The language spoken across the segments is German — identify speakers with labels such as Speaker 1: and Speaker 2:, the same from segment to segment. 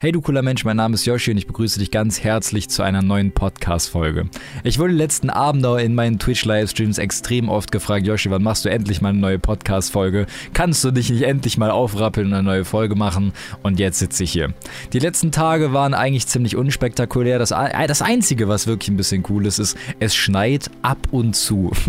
Speaker 1: Hey du cooler Mensch, mein Name ist Yoshi und ich begrüße dich ganz herzlich zu einer neuen Podcast-Folge. Ich wurde letzten Abend in meinen Twitch-Livestreams extrem oft gefragt, Yoshi, wann machst du endlich mal eine neue Podcast-Folge? Kannst du dich nicht endlich mal aufrappeln und eine neue Folge machen? Und jetzt sitze ich hier. Die letzten Tage waren eigentlich ziemlich unspektakulär. Das, das Einzige, was wirklich ein bisschen cool ist, ist, es schneit ab und zu.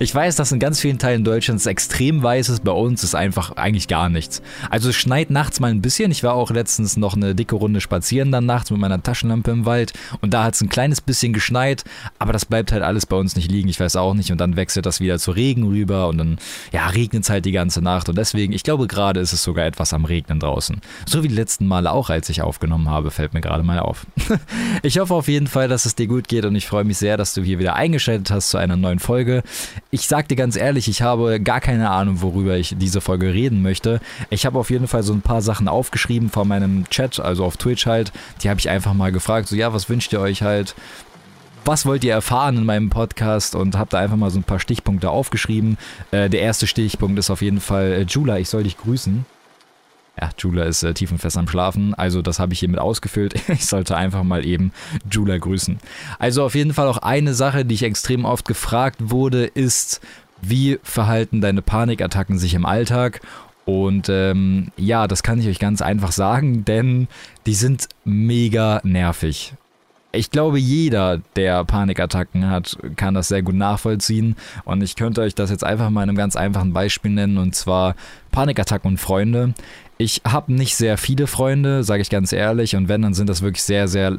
Speaker 1: Ich weiß, dass in ganz vielen Teilen Deutschlands extrem weiß ist, bei uns ist einfach eigentlich gar nichts. Also es schneit nachts mal ein bisschen. Ich war auch letztens noch eine dicke dicke Runde spazieren dann nachts mit meiner Taschenlampe im Wald und da hat es ein kleines bisschen geschneit, aber das bleibt halt alles bei uns nicht liegen, ich weiß auch nicht und dann wechselt das wieder zu Regen rüber und dann ja, regnet es halt die ganze Nacht und deswegen, ich glaube gerade ist es sogar etwas am Regnen draußen. So wie die letzten Male auch, als ich aufgenommen habe, fällt mir gerade mal auf. ich hoffe auf jeden Fall, dass es dir gut geht und ich freue mich sehr, dass du hier wieder eingeschaltet hast zu einer neuen Folge. Ich sag dir ganz ehrlich, ich habe gar keine Ahnung, worüber ich diese Folge reden möchte. Ich habe auf jeden Fall so ein paar Sachen aufgeschrieben von meinem Chat, also so auf Twitch halt, die habe ich einfach mal gefragt, so ja, was wünscht ihr euch halt? Was wollt ihr erfahren in meinem Podcast? Und habe da einfach mal so ein paar Stichpunkte aufgeschrieben. Äh, der erste Stichpunkt ist auf jeden Fall, äh, Jula, ich soll dich grüßen. Ja, Jula ist äh, tief und fest am Schlafen, also das habe ich hiermit ausgefüllt. Ich sollte einfach mal eben Jula grüßen. Also auf jeden Fall auch eine Sache, die ich extrem oft gefragt wurde, ist, wie verhalten deine Panikattacken sich im Alltag? Und ähm, ja, das kann ich euch ganz einfach sagen, denn die sind mega nervig. Ich glaube, jeder, der Panikattacken hat, kann das sehr gut nachvollziehen. Und ich könnte euch das jetzt einfach mal in einem ganz einfachen Beispiel nennen, und zwar Panikattacken und Freunde. Ich habe nicht sehr viele Freunde, sage ich ganz ehrlich, und wenn, dann sind das wirklich sehr, sehr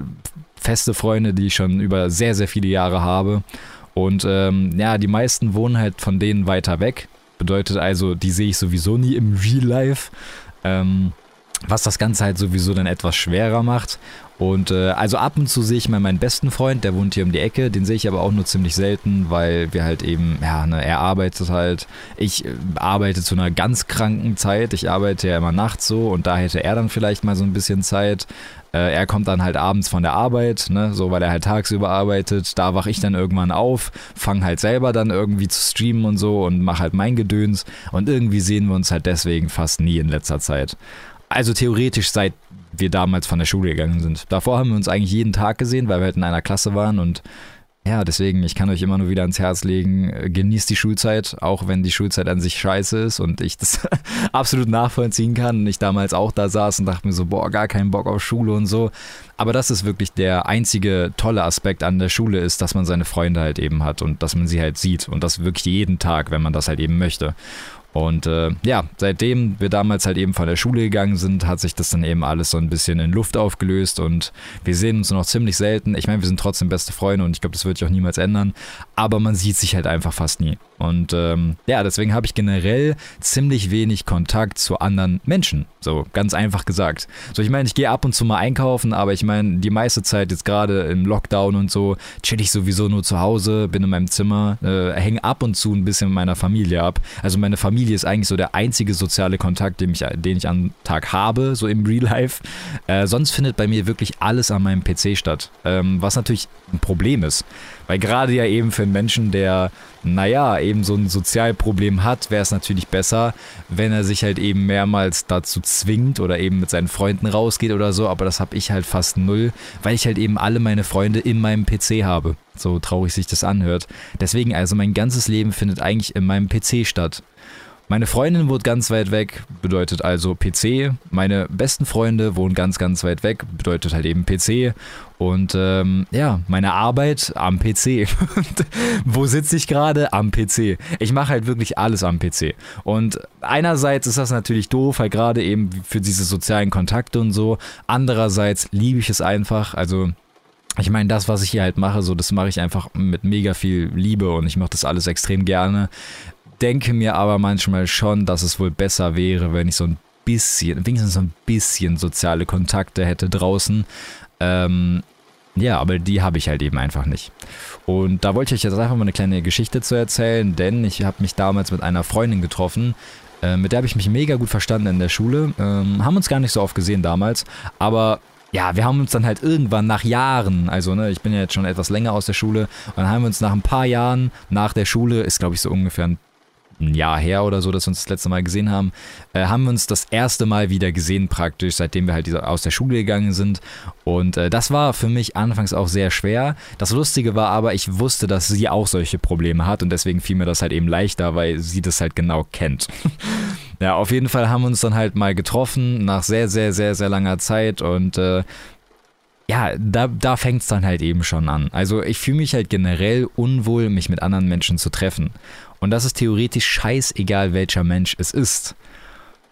Speaker 1: feste Freunde, die ich schon über sehr, sehr viele Jahre habe. Und ähm, ja, die meisten wohnen halt von denen weiter weg. Bedeutet also, die sehe ich sowieso nie im Real Life. Ähm, was das Ganze halt sowieso dann etwas schwerer macht. Und äh, also ab und zu sehe ich mal meinen besten Freund, der wohnt hier um die Ecke, den sehe ich aber auch nur ziemlich selten, weil wir halt eben, ja, ne, er arbeitet halt. Ich äh, arbeite zu einer ganz kranken Zeit. Ich arbeite ja immer nachts so und da hätte er dann vielleicht mal so ein bisschen Zeit. Äh, er kommt dann halt abends von der Arbeit, ne, so weil er halt tagsüber arbeitet. Da wache ich dann irgendwann auf, fange halt selber dann irgendwie zu streamen und so und mache halt mein Gedöns. Und irgendwie sehen wir uns halt deswegen fast nie in letzter Zeit. Also theoretisch seit wir damals von der Schule gegangen sind. Davor haben wir uns eigentlich jeden Tag gesehen, weil wir halt in einer Klasse waren und ja, deswegen, ich kann euch immer nur wieder ans Herz legen, äh, genießt die Schulzeit, auch wenn die Schulzeit an sich scheiße ist und ich das absolut nachvollziehen kann und ich damals auch da saß und dachte mir so, boah, gar keinen Bock auf Schule und so. Aber das ist wirklich der einzige tolle Aspekt an der Schule ist, dass man seine Freunde halt eben hat und dass man sie halt sieht und das wirklich jeden Tag, wenn man das halt eben möchte. Und äh, ja, seitdem wir damals halt eben von der Schule gegangen sind, hat sich das dann eben alles so ein bisschen in Luft aufgelöst und wir sehen uns noch ziemlich selten. Ich meine, wir sind trotzdem beste Freunde und ich glaube, das wird sich auch niemals ändern, aber man sieht sich halt einfach fast nie. Und ähm, ja, deswegen habe ich generell ziemlich wenig Kontakt zu anderen Menschen. So, ganz einfach gesagt. So, ich meine, ich gehe ab und zu mal einkaufen, aber ich meine, die meiste Zeit jetzt gerade im Lockdown und so, chill ich sowieso nur zu Hause, bin in meinem Zimmer, äh, hänge ab und zu ein bisschen mit meiner Familie ab. Also meine Familie ist eigentlich so der einzige soziale Kontakt, den ich, den ich am Tag habe, so im Real Life. Äh, sonst findet bei mir wirklich alles an meinem PC statt. Ähm, was natürlich ein Problem ist. Weil gerade ja eben für einen Menschen, der, naja, eben so ein Sozialproblem hat, wäre es natürlich besser, wenn er sich halt eben mehrmals dazu zwingt oder eben mit seinen Freunden rausgeht oder so. Aber das habe ich halt fast null, weil ich halt eben alle meine Freunde in meinem PC habe. So traurig sich das anhört. Deswegen, also mein ganzes Leben findet eigentlich in meinem PC statt. Meine Freundin wohnt ganz weit weg, bedeutet also PC. Meine besten Freunde wohnen ganz, ganz weit weg, bedeutet halt eben PC. Und ähm, ja, meine Arbeit am PC. Wo sitze ich gerade? Am PC. Ich mache halt wirklich alles am PC. Und einerseits ist das natürlich doof, halt gerade eben für diese sozialen Kontakte und so. Andererseits liebe ich es einfach. Also ich meine, das, was ich hier halt mache, so, das mache ich einfach mit mega viel Liebe und ich mache das alles extrem gerne denke mir aber manchmal schon, dass es wohl besser wäre, wenn ich so ein bisschen, wenigstens so ein bisschen soziale Kontakte hätte draußen. Ähm, ja, aber die habe ich halt eben einfach nicht. Und da wollte ich euch jetzt einfach mal eine kleine Geschichte zu erzählen, denn ich habe mich damals mit einer Freundin getroffen, äh, mit der habe ich mich mega gut verstanden in der Schule. Ähm, haben uns gar nicht so oft gesehen damals, aber ja, wir haben uns dann halt irgendwann nach Jahren, also ne, ich bin ja jetzt schon etwas länger aus der Schule, und dann haben wir uns nach ein paar Jahren nach der Schule, ist glaube ich so ungefähr ein ein Jahr her oder so, dass wir uns das letzte Mal gesehen haben, äh, haben wir uns das erste Mal wieder gesehen praktisch, seitdem wir halt aus der Schule gegangen sind. Und äh, das war für mich anfangs auch sehr schwer. Das Lustige war aber, ich wusste, dass sie auch solche Probleme hat und deswegen fiel mir das halt eben leichter, weil sie das halt genau kennt. ja, auf jeden Fall haben wir uns dann halt mal getroffen nach sehr, sehr, sehr, sehr langer Zeit und äh, ja, da, da fängt es dann halt eben schon an. Also ich fühle mich halt generell unwohl, mich mit anderen Menschen zu treffen. Und das ist theoretisch scheißegal, welcher Mensch es ist.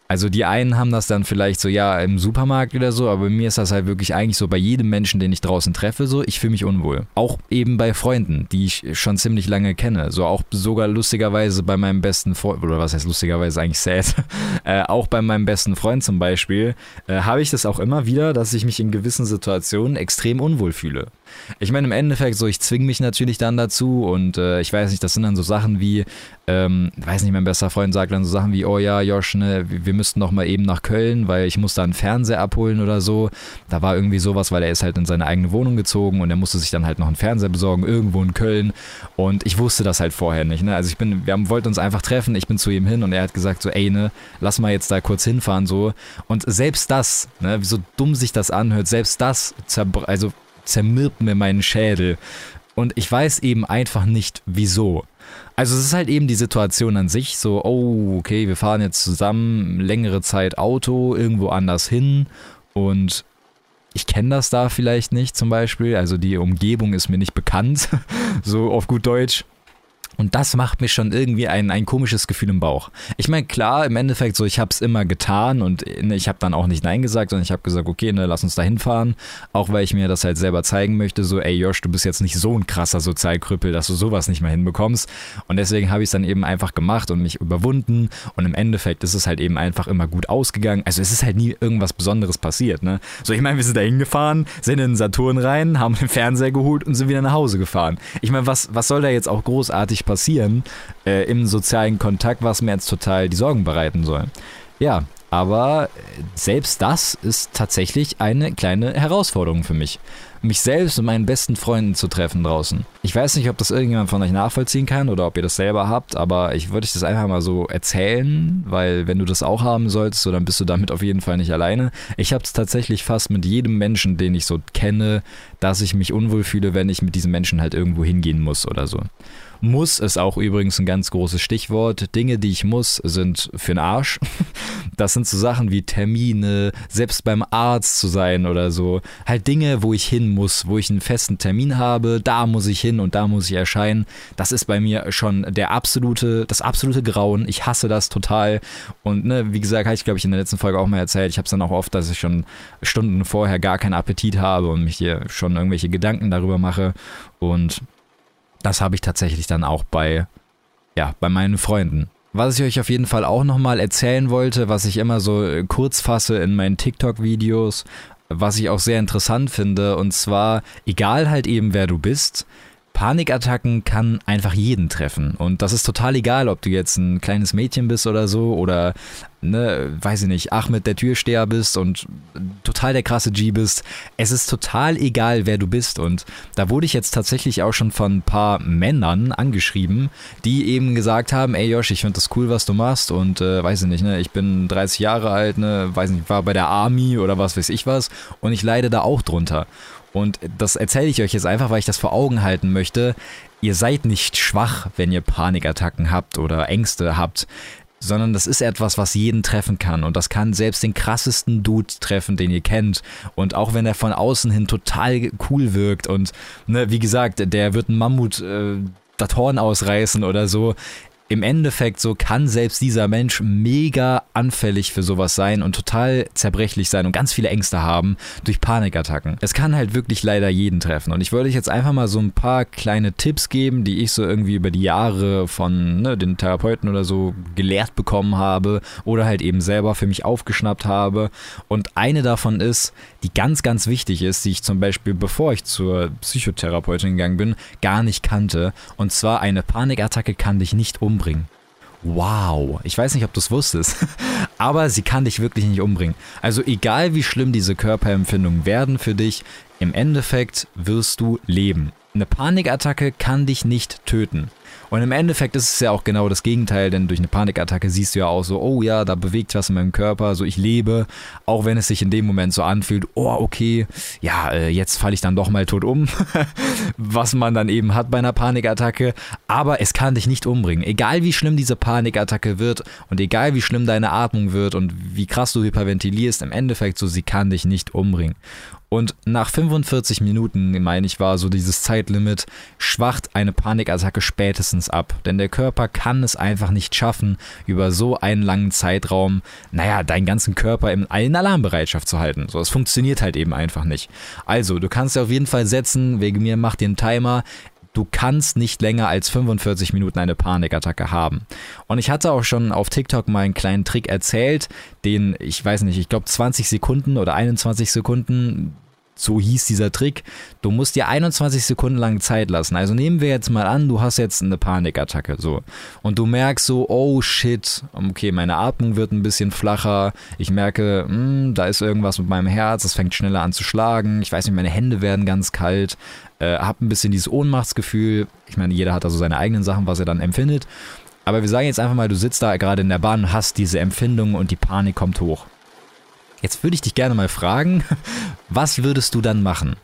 Speaker 1: Also die einen haben das dann vielleicht so, ja, im Supermarkt oder so, aber bei mir ist das halt wirklich eigentlich so bei jedem Menschen, den ich draußen treffe, so, ich fühle mich unwohl. Auch eben bei Freunden, die ich schon ziemlich lange kenne. So auch sogar lustigerweise bei meinem besten Freund, oder was heißt lustigerweise eigentlich sad, äh, auch bei meinem besten Freund zum Beispiel, äh, habe ich das auch immer wieder, dass ich mich in gewissen Situationen extrem unwohl fühle. Ich meine, im Endeffekt, so, ich zwinge mich natürlich dann dazu und äh, ich weiß nicht, das sind dann so Sachen wie, ähm, weiß nicht, mein bester Freund sagt dann so Sachen wie, oh ja, Josh, ne, wir müssten noch mal eben nach Köln, weil ich muss da einen Fernseher abholen oder so. Da war irgendwie sowas, weil er ist halt in seine eigene Wohnung gezogen und er musste sich dann halt noch einen Fernseher besorgen, irgendwo in Köln und ich wusste das halt vorher nicht, ne. Also ich bin, wir haben, wollten uns einfach treffen, ich bin zu ihm hin und er hat gesagt so, ey, ne, lass mal jetzt da kurz hinfahren so und selbst das, ne, so dumm sich das anhört, selbst das, also zermürbt mir meinen Schädel. Und ich weiß eben einfach nicht, wieso. Also es ist halt eben die Situation an sich, so, oh, okay, wir fahren jetzt zusammen längere Zeit Auto irgendwo anders hin und ich kenne das da vielleicht nicht zum Beispiel, also die Umgebung ist mir nicht bekannt, so auf gut Deutsch. Und das macht mir schon irgendwie ein, ein komisches Gefühl im Bauch. Ich meine, klar, im Endeffekt so, ich habe es immer getan und ne, ich habe dann auch nicht Nein gesagt, sondern ich habe gesagt, okay, ne, lass uns da hinfahren. Auch weil ich mir das halt selber zeigen möchte, so, ey Josh, du bist jetzt nicht so ein krasser Sozialkrüppel, dass du sowas nicht mehr hinbekommst. Und deswegen habe ich es dann eben einfach gemacht und mich überwunden. Und im Endeffekt ist es halt eben einfach immer gut ausgegangen. Also es ist halt nie irgendwas Besonderes passiert, ne? So, ich meine, wir sind da hingefahren, sind in den Saturn rein, haben den Fernseher geholt und sind wieder nach Hause gefahren. Ich meine, was, was soll da jetzt auch großartig passieren? Passieren äh, im sozialen Kontakt, was mir jetzt total die Sorgen bereiten soll. Ja, aber selbst das ist tatsächlich eine kleine Herausforderung für mich. Mich selbst und meinen besten Freunden zu treffen draußen. Ich weiß nicht, ob das irgendjemand von euch nachvollziehen kann oder ob ihr das selber habt, aber ich würde euch das einfach mal so erzählen, weil wenn du das auch haben solltest, so dann bist du damit auf jeden Fall nicht alleine. Ich habe es tatsächlich fast mit jedem Menschen, den ich so kenne, dass ich mich unwohl fühle, wenn ich mit diesem Menschen halt irgendwo hingehen muss oder so. Muss ist auch übrigens ein ganz großes Stichwort. Dinge, die ich muss, sind für den Arsch. Das sind so Sachen wie Termine, selbst beim Arzt zu sein oder so. Halt Dinge, wo ich hin muss, wo ich einen festen Termin habe, da muss ich hin und da muss ich erscheinen. Das ist bei mir schon der absolute, das absolute Grauen. Ich hasse das total. Und ne, wie gesagt, habe ich glaube ich in der letzten Folge auch mal erzählt. Ich habe es dann auch oft, dass ich schon Stunden vorher gar keinen Appetit habe und mich hier schon irgendwelche Gedanken darüber mache. Und das habe ich tatsächlich dann auch bei, ja, bei meinen Freunden. Was ich euch auf jeden Fall auch nochmal erzählen wollte, was ich immer so äh, kurz fasse in meinen TikTok-Videos, was ich auch sehr interessant finde, und zwar, egal halt eben wer du bist, Panikattacken kann einfach jeden treffen. Und das ist total egal, ob du jetzt ein kleines Mädchen bist oder so oder, ne, weiß ich nicht, Ahmed der Türsteher bist und total der krasse G bist. Es ist total egal, wer du bist. Und da wurde ich jetzt tatsächlich auch schon von ein paar Männern angeschrieben, die eben gesagt haben, ey Josh, ich finde das cool, was du machst und, äh, weiß ich nicht, ne, ich bin 30 Jahre alt, ne, weiß nicht, war bei der Army oder was weiß ich was und ich leide da auch drunter. Und das erzähle ich euch jetzt einfach, weil ich das vor Augen halten möchte. Ihr seid nicht schwach, wenn ihr Panikattacken habt oder Ängste habt, sondern das ist etwas, was jeden treffen kann. Und das kann selbst den krassesten Dude treffen, den ihr kennt. Und auch wenn er von außen hin total cool wirkt und, ne, wie gesagt, der wird ein Mammut äh, das Horn ausreißen oder so im Endeffekt so kann selbst dieser Mensch mega anfällig für sowas sein und total zerbrechlich sein und ganz viele Ängste haben durch Panikattacken. Es kann halt wirklich leider jeden treffen. Und ich wollte euch jetzt einfach mal so ein paar kleine Tipps geben, die ich so irgendwie über die Jahre von ne, den Therapeuten oder so gelehrt bekommen habe oder halt eben selber für mich aufgeschnappt habe. Und eine davon ist, die ganz, ganz wichtig ist, die ich zum Beispiel, bevor ich zur Psychotherapeutin gegangen bin, gar nicht kannte. Und zwar eine Panikattacke kann dich nicht umbringen umbringen. Wow, ich weiß nicht, ob du es wusstest, aber sie kann dich wirklich nicht umbringen. Also egal wie schlimm diese Körperempfindungen werden für dich, im Endeffekt wirst du leben. Eine Panikattacke kann dich nicht töten. Und im Endeffekt ist es ja auch genau das Gegenteil, denn durch eine Panikattacke siehst du ja auch so, oh ja, da bewegt was in meinem Körper, so ich lebe, auch wenn es sich in dem Moment so anfühlt, oh okay, ja, äh, jetzt falle ich dann doch mal tot um, was man dann eben hat bei einer Panikattacke, aber es kann dich nicht umbringen. Egal wie schlimm diese Panikattacke wird und egal wie schlimm deine Atmung wird und wie krass du hyperventilierst, im Endeffekt so, sie kann dich nicht umbringen. Und nach 45 Minuten, meine ich, war so dieses Zeitlimit, schwacht eine Panikattacke spätestens ab. Denn der Körper kann es einfach nicht schaffen, über so einen langen Zeitraum, naja, deinen ganzen Körper in, in Alarmbereitschaft zu halten. So, es funktioniert halt eben einfach nicht. Also, du kannst dir auf jeden Fall setzen, wegen mir mach einen Timer du kannst nicht länger als 45 Minuten eine Panikattacke haben. Und ich hatte auch schon auf TikTok mal einen kleinen Trick erzählt, den, ich weiß nicht, ich glaube 20 Sekunden oder 21 Sekunden, so hieß dieser Trick. Du musst dir 21 Sekunden lang Zeit lassen. Also nehmen wir jetzt mal an, du hast jetzt eine Panikattacke so und du merkst so, oh shit, okay, meine Atmung wird ein bisschen flacher. Ich merke, mh, hm, da ist irgendwas mit meinem Herz, es fängt schneller an zu schlagen. Ich weiß nicht, meine Hände werden ganz kalt. Äh, hab ein bisschen dieses Ohnmachtsgefühl. Ich meine, jeder hat da so seine eigenen Sachen, was er dann empfindet. Aber wir sagen jetzt einfach mal, du sitzt da gerade in der Bahn, hast diese Empfindung und die Panik kommt hoch. Jetzt würde ich dich gerne mal fragen, was würdest du dann machen?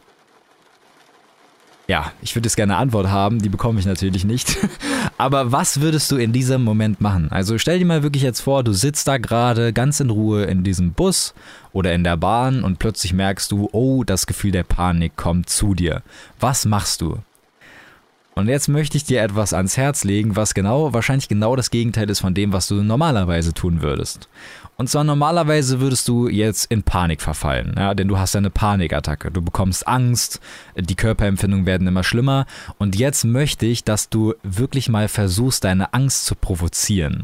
Speaker 1: Ja, ich würde jetzt gerne eine Antwort haben, die bekomme ich natürlich nicht. Aber was würdest du in diesem Moment machen? Also stell dir mal wirklich jetzt vor, du sitzt da gerade ganz in Ruhe in diesem Bus oder in der Bahn und plötzlich merkst du, oh, das Gefühl der Panik kommt zu dir. Was machst du? Und jetzt möchte ich dir etwas ans Herz legen, was genau, wahrscheinlich genau das Gegenteil ist von dem, was du normalerweise tun würdest. Und zwar normalerweise würdest du jetzt in Panik verfallen, ja, denn du hast eine Panikattacke. Du bekommst Angst, die Körperempfindungen werden immer schlimmer. Und jetzt möchte ich, dass du wirklich mal versuchst, deine Angst zu provozieren.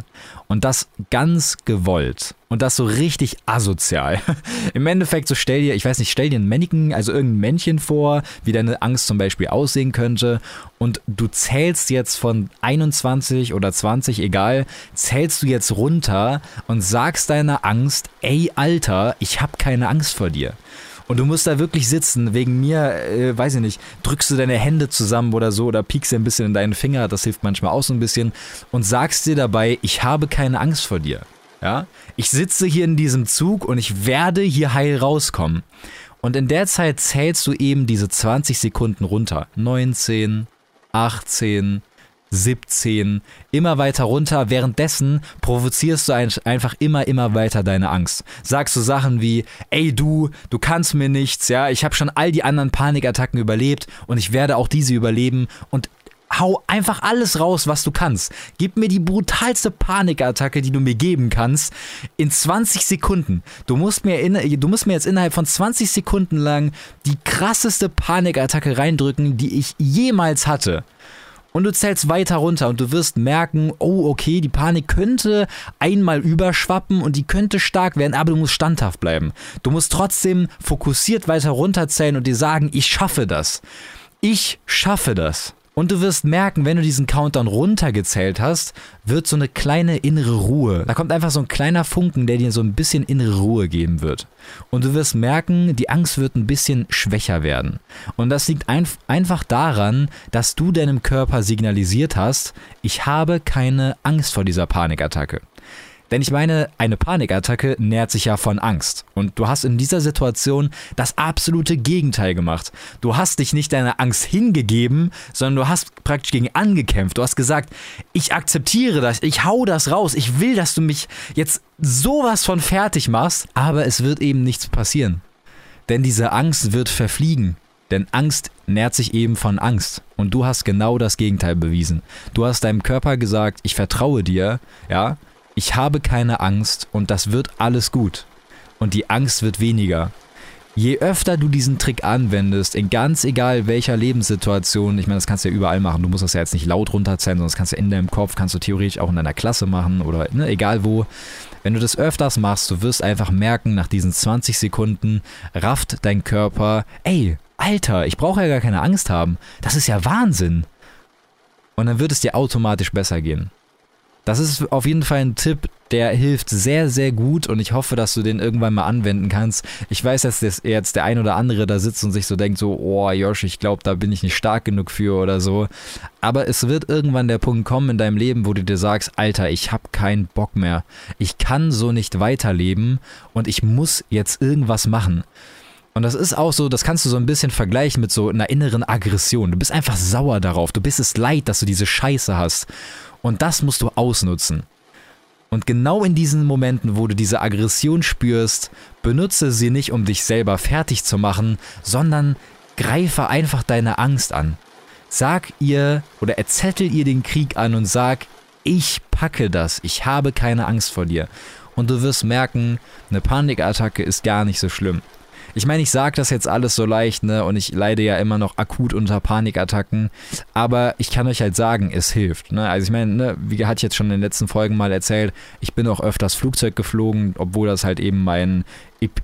Speaker 1: Und das ganz gewollt. Und das so richtig asozial. Im Endeffekt, so stell dir, ich weiß nicht, stell dir ein Mannequin, also irgendein Männchen vor, wie deine Angst zum Beispiel aussehen könnte. Und du zählst jetzt von 21 oder 20, egal, zählst du jetzt runter und sagst deiner Angst, ey Alter, ich hab keine Angst vor dir. Und du musst da wirklich sitzen. Wegen mir, äh, weiß ich nicht, drückst du deine Hände zusammen oder so oder piekst ein bisschen in deinen Finger. Das hilft manchmal auch so ein bisschen. Und sagst dir dabei, ich habe keine Angst vor dir. Ja? Ich sitze hier in diesem Zug und ich werde hier heil rauskommen. Und in der Zeit zählst du eben diese 20 Sekunden runter. 19, 18, 17, immer weiter runter. Währenddessen provozierst du einfach immer, immer weiter deine Angst. Sagst du Sachen wie, ey du, du kannst mir nichts, ja, ich habe schon all die anderen Panikattacken überlebt und ich werde auch diese überleben und hau einfach alles raus, was du kannst. Gib mir die brutalste Panikattacke, die du mir geben kannst, in 20 Sekunden. Du musst mir, in, du musst mir jetzt innerhalb von 20 Sekunden lang die krasseste Panikattacke reindrücken, die ich jemals hatte. Und du zählst weiter runter und du wirst merken, oh, okay, die Panik könnte einmal überschwappen und die könnte stark werden, aber du musst standhaft bleiben. Du musst trotzdem fokussiert weiter runterzählen und dir sagen, ich schaffe das. Ich schaffe das. Und du wirst merken, wenn du diesen Countdown runtergezählt hast, wird so eine kleine innere Ruhe. Da kommt einfach so ein kleiner Funken, der dir so ein bisschen innere Ruhe geben wird. Und du wirst merken, die Angst wird ein bisschen schwächer werden. Und das liegt ein einfach daran, dass du deinem Körper signalisiert hast, ich habe keine Angst vor dieser Panikattacke. Denn ich meine, eine Panikattacke nährt sich ja von Angst. Und du hast in dieser Situation das absolute Gegenteil gemacht. Du hast dich nicht deiner Angst hingegeben, sondern du hast praktisch gegen angekämpft. Du hast gesagt, ich akzeptiere das, ich hau das raus, ich will, dass du mich jetzt sowas von fertig machst, aber es wird eben nichts passieren. Denn diese Angst wird verfliegen. Denn Angst nährt sich eben von Angst. Und du hast genau das Gegenteil bewiesen. Du hast deinem Körper gesagt, ich vertraue dir, ja, ich habe keine Angst und das wird alles gut. Und die Angst wird weniger. Je öfter du diesen Trick anwendest, in ganz egal welcher Lebenssituation, ich meine, das kannst du ja überall machen, du musst das ja jetzt nicht laut runterzählen, sondern das kannst du in deinem Kopf, kannst du theoretisch auch in deiner Klasse machen oder ne, egal wo. Wenn du das öfters machst, du wirst einfach merken, nach diesen 20 Sekunden rafft dein Körper, ey, Alter, ich brauche ja gar keine Angst haben. Das ist ja Wahnsinn. Und dann wird es dir automatisch besser gehen. Das ist auf jeden Fall ein Tipp, der hilft sehr, sehr gut und ich hoffe, dass du den irgendwann mal anwenden kannst. Ich weiß, dass jetzt der ein oder andere da sitzt und sich so denkt, so, oh Josh, ich glaube, da bin ich nicht stark genug für oder so. Aber es wird irgendwann der Punkt kommen in deinem Leben, wo du dir sagst, Alter, ich habe keinen Bock mehr. Ich kann so nicht weiterleben und ich muss jetzt irgendwas machen. Und das ist auch so, das kannst du so ein bisschen vergleichen mit so einer inneren Aggression. Du bist einfach sauer darauf. Du bist es leid, dass du diese Scheiße hast. Und das musst du ausnutzen. Und genau in diesen Momenten, wo du diese Aggression spürst, benutze sie nicht, um dich selber fertig zu machen, sondern greife einfach deine Angst an. Sag ihr oder erzettel ihr den Krieg an und sag, ich packe das, ich habe keine Angst vor dir. Und du wirst merken, eine Panikattacke ist gar nicht so schlimm. Ich meine, ich sage das jetzt alles so leicht, ne? Und ich leide ja immer noch akut unter Panikattacken. Aber ich kann euch halt sagen, es hilft. Ne? Also ich meine, ne, wie hatte ich jetzt schon in den letzten Folgen mal erzählt, ich bin auch öfters Flugzeug geflogen, obwohl das halt eben mein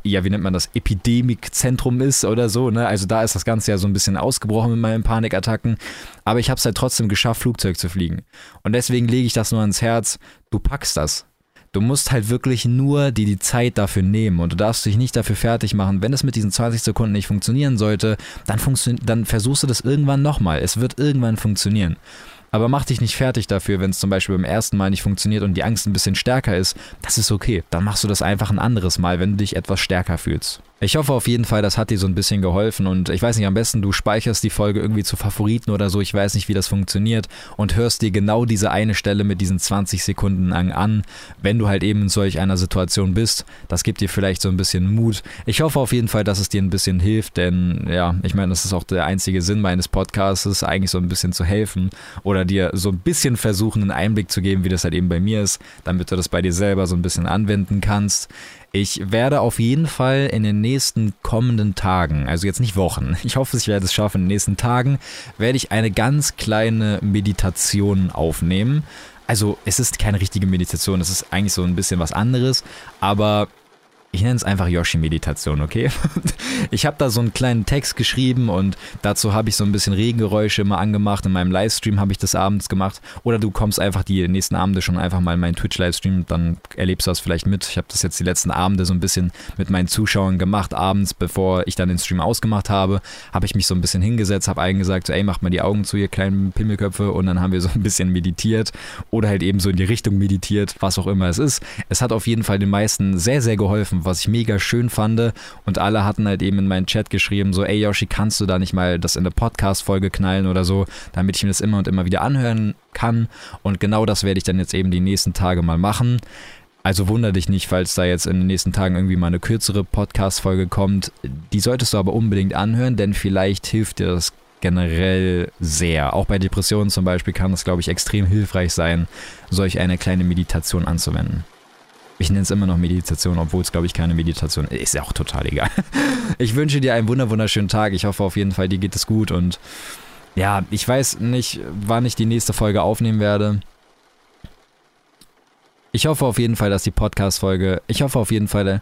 Speaker 1: ja, wie nennt man das, Epidemikzentrum ist oder so, ne? Also da ist das Ganze ja so ein bisschen ausgebrochen mit meinen Panikattacken. Aber ich habe es halt trotzdem geschafft, Flugzeug zu fliegen. Und deswegen lege ich das nur ans Herz. Du packst das. Du musst halt wirklich nur dir die Zeit dafür nehmen und du darfst dich nicht dafür fertig machen. Wenn es mit diesen 20 Sekunden nicht funktionieren sollte, dann, funktio dann versuchst du das irgendwann nochmal. Es wird irgendwann funktionieren. Aber mach dich nicht fertig dafür, wenn es zum Beispiel beim ersten Mal nicht funktioniert und die Angst ein bisschen stärker ist. Das ist okay. Dann machst du das einfach ein anderes Mal, wenn du dich etwas stärker fühlst. Ich hoffe auf jeden Fall, das hat dir so ein bisschen geholfen und ich weiß nicht, am besten du speicherst die Folge irgendwie zu Favoriten oder so, ich weiß nicht, wie das funktioniert und hörst dir genau diese eine Stelle mit diesen 20 Sekunden lang an, wenn du halt eben in solch einer Situation bist. Das gibt dir vielleicht so ein bisschen Mut. Ich hoffe auf jeden Fall, dass es dir ein bisschen hilft, denn ja, ich meine, das ist auch der einzige Sinn meines Podcasts, eigentlich so ein bisschen zu helfen oder dir so ein bisschen versuchen, einen Einblick zu geben, wie das halt eben bei mir ist, damit du das bei dir selber so ein bisschen anwenden kannst. Ich werde auf jeden Fall in den nächsten kommenden Tagen, also jetzt nicht Wochen, ich hoffe, ich werde es schaffen, in den nächsten Tagen werde ich eine ganz kleine Meditation aufnehmen. Also es ist keine richtige Meditation, es ist eigentlich so ein bisschen was anderes, aber ich nenne es einfach Yoshi-Meditation, okay? Ich habe da so einen kleinen Text geschrieben und dazu habe ich so ein bisschen Regengeräusche immer angemacht. In meinem Livestream habe ich das abends gemacht. Oder du kommst einfach die nächsten Abende schon einfach mal in meinen Twitch-Livestream, dann erlebst du das vielleicht mit. Ich habe das jetzt die letzten Abende so ein bisschen mit meinen Zuschauern gemacht. Abends, bevor ich dann den Stream ausgemacht habe, habe ich mich so ein bisschen hingesetzt, habe allen gesagt, so, ey, macht mal die Augen zu, ihr kleinen Pimmelköpfe. Und dann haben wir so ein bisschen meditiert oder halt eben so in die Richtung meditiert, was auch immer es ist. Es hat auf jeden Fall den meisten sehr, sehr geholfen was ich mega schön fand. Und alle hatten halt eben in meinen Chat geschrieben, so, ey Yoshi, kannst du da nicht mal das in eine Podcast-Folge knallen oder so, damit ich mir das immer und immer wieder anhören kann. Und genau das werde ich dann jetzt eben die nächsten Tage mal machen. Also wunder dich nicht, falls da jetzt in den nächsten Tagen irgendwie mal eine kürzere Podcast-Folge kommt. Die solltest du aber unbedingt anhören, denn vielleicht hilft dir das generell sehr. Auch bei Depressionen zum Beispiel kann es, glaube ich, extrem hilfreich sein, solch eine kleine Meditation anzuwenden. Ich nenne es immer noch Meditation, obwohl es, glaube ich, keine Meditation ist. Ist ja auch total egal. Ich wünsche dir einen wunderschönen Tag. Ich hoffe auf jeden Fall, dir geht es gut. Und ja, ich weiß nicht, wann ich die nächste Folge aufnehmen werde. Ich hoffe auf jeden Fall, dass die Podcast-Folge, ich hoffe auf jeden Fall,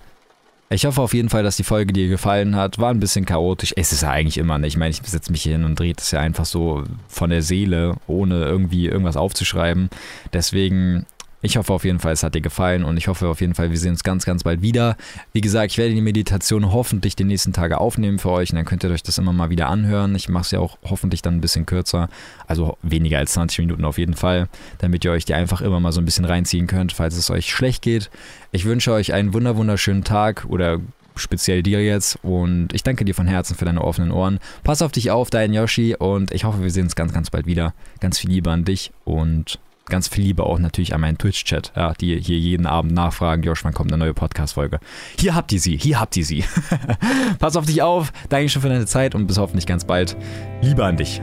Speaker 1: ich hoffe auf jeden Fall, dass die Folge dir gefallen hat. War ein bisschen chaotisch. Es ist ja eigentlich immer nicht. Ich meine, ich setze mich hier hin und drehe das ja einfach so von der Seele, ohne irgendwie irgendwas aufzuschreiben. Deswegen ich hoffe auf jeden Fall, es hat dir gefallen und ich hoffe auf jeden Fall, wir sehen uns ganz, ganz bald wieder. Wie gesagt, ich werde die Meditation hoffentlich die nächsten Tage aufnehmen für euch und dann könnt ihr euch das immer mal wieder anhören. Ich mache es ja auch hoffentlich dann ein bisschen kürzer, also weniger als 20 Minuten auf jeden Fall, damit ihr euch die einfach immer mal so ein bisschen reinziehen könnt, falls es euch schlecht geht. Ich wünsche euch einen wunderschönen Tag oder speziell dir jetzt und ich danke dir von Herzen für deine offenen Ohren. Pass auf dich auf, dein Yoshi und ich hoffe, wir sehen uns ganz, ganz bald wieder. Ganz viel Liebe an dich und ganz viel Liebe auch natürlich an meinen Twitch-Chat, ja, die hier jeden Abend nachfragen, Josh, wann kommt eine neue Podcast-Folge? Hier habt ihr sie, hier habt ihr sie. Pass auf dich auf, danke schon für deine Zeit und bis hoffentlich ganz bald. Liebe an dich.